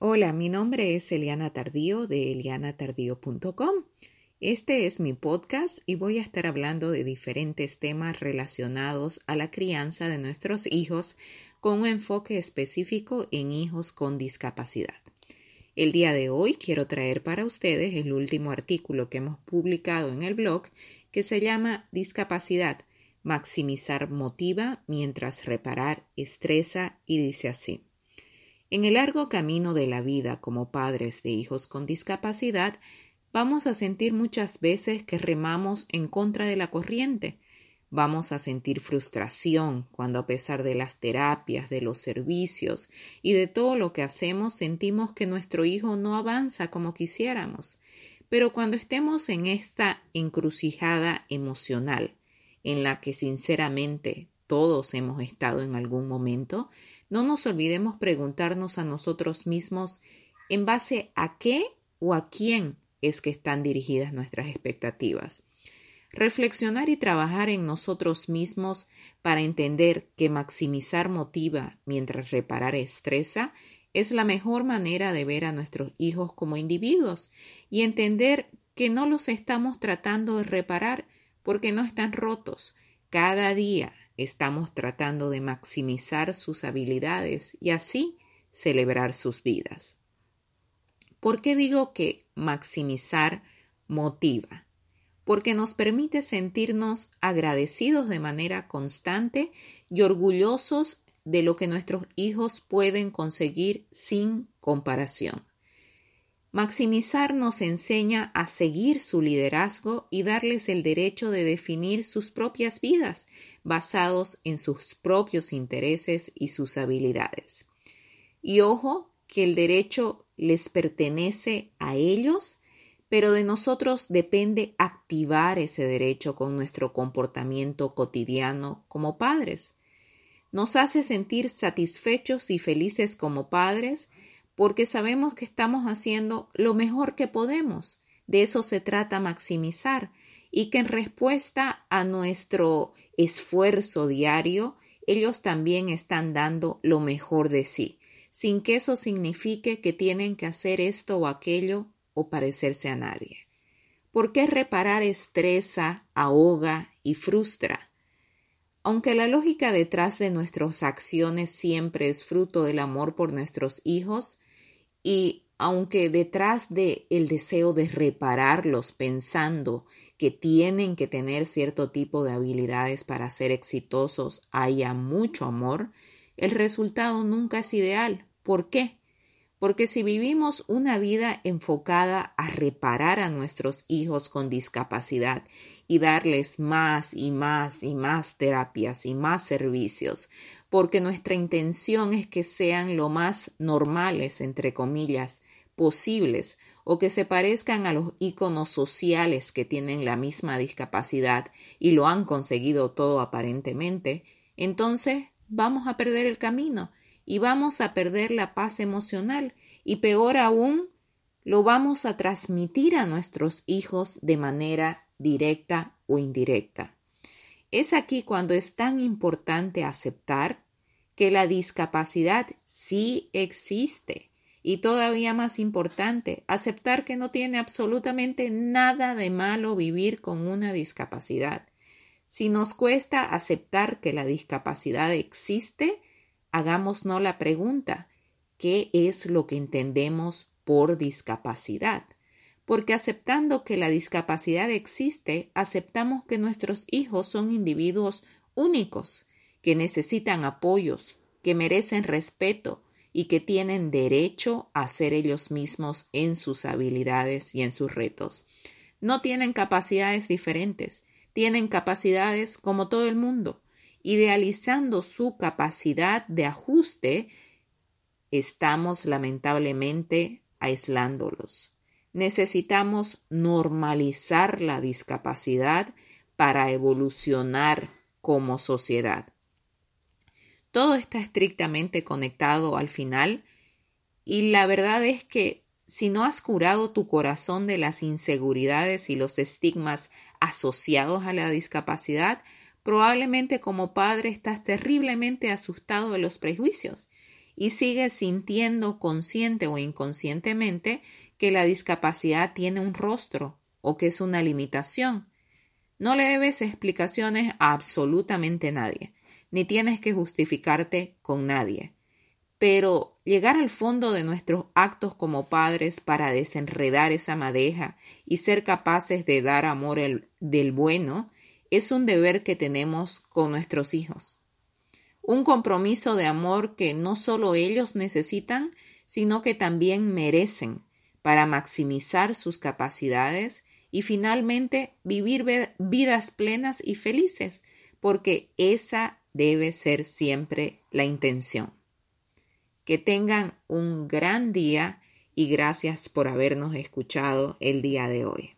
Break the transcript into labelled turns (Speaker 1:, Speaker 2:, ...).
Speaker 1: Hola, mi nombre es Eliana Tardío de elianatardío.com. Este es mi podcast y voy a estar hablando de diferentes temas relacionados a la crianza de nuestros hijos con un enfoque específico en hijos con discapacidad. El día de hoy quiero traer para ustedes el último artículo que hemos publicado en el blog que se llama Discapacidad, maximizar motiva mientras reparar estresa y dice así. En el largo camino de la vida como padres de hijos con discapacidad, vamos a sentir muchas veces que remamos en contra de la corriente. Vamos a sentir frustración cuando a pesar de las terapias, de los servicios y de todo lo que hacemos sentimos que nuestro hijo no avanza como quisiéramos. Pero cuando estemos en esta encrucijada emocional, en la que sinceramente todos hemos estado en algún momento, no nos olvidemos preguntarnos a nosotros mismos en base a qué o a quién es que están dirigidas nuestras expectativas. Reflexionar y trabajar en nosotros mismos para entender que maximizar motiva mientras reparar estresa es la mejor manera de ver a nuestros hijos como individuos y entender que no los estamos tratando de reparar porque no están rotos. Cada día estamos tratando de maximizar sus habilidades y así celebrar sus vidas. ¿Por qué digo que maximizar motiva? Porque nos permite sentirnos agradecidos de manera constante y orgullosos de lo que nuestros hijos pueden conseguir sin comparación. Maximizar nos enseña a seguir su liderazgo y darles el derecho de definir sus propias vidas, basados en sus propios intereses y sus habilidades. Y ojo, que el derecho les pertenece a ellos, pero de nosotros depende activar ese derecho con nuestro comportamiento cotidiano como padres. Nos hace sentir satisfechos y felices como padres porque sabemos que estamos haciendo lo mejor que podemos. De eso se trata maximizar y que en respuesta a nuestro esfuerzo diario, ellos también están dando lo mejor de sí, sin que eso signifique que tienen que hacer esto o aquello o parecerse a nadie. ¿Por qué reparar estresa, ahoga y frustra? Aunque la lógica detrás de nuestras acciones siempre es fruto del amor por nuestros hijos, y aunque detrás de el deseo de repararlos pensando que tienen que tener cierto tipo de habilidades para ser exitosos haya mucho amor, el resultado nunca es ideal. ¿Por qué? Porque si vivimos una vida enfocada a reparar a nuestros hijos con discapacidad y darles más y más y más terapias y más servicios, porque nuestra intención es que sean lo más normales, entre comillas, posibles, o que se parezcan a los íconos sociales que tienen la misma discapacidad y lo han conseguido todo aparentemente, entonces vamos a perder el camino y vamos a perder la paz emocional y peor aún, lo vamos a transmitir a nuestros hijos de manera directa o indirecta. Es aquí cuando es tan importante aceptar que la discapacidad sí existe y todavía más importante, aceptar que no tiene absolutamente nada de malo vivir con una discapacidad. Si nos cuesta aceptar que la discapacidad existe, hagámonos la pregunta, ¿qué es lo que entendemos por discapacidad? porque aceptando que la discapacidad existe, aceptamos que nuestros hijos son individuos únicos, que necesitan apoyos, que merecen respeto y que tienen derecho a ser ellos mismos en sus habilidades y en sus retos. No tienen capacidades diferentes, tienen capacidades como todo el mundo. Idealizando su capacidad de ajuste, estamos lamentablemente aislándolos. Necesitamos normalizar la discapacidad para evolucionar como sociedad. Todo está estrictamente conectado al final y la verdad es que si no has curado tu corazón de las inseguridades y los estigmas asociados a la discapacidad, probablemente como padre estás terriblemente asustado de los prejuicios y sigue sintiendo consciente o inconscientemente que la discapacidad tiene un rostro o que es una limitación. No le debes explicaciones a absolutamente nadie, ni tienes que justificarte con nadie. Pero llegar al fondo de nuestros actos como padres para desenredar esa madeja y ser capaces de dar amor del bueno es un deber que tenemos con nuestros hijos. Un compromiso de amor que no solo ellos necesitan, sino que también merecen para maximizar sus capacidades y finalmente vivir vidas plenas y felices, porque esa debe ser siempre la intención. Que tengan un gran día y gracias por habernos escuchado el día de hoy.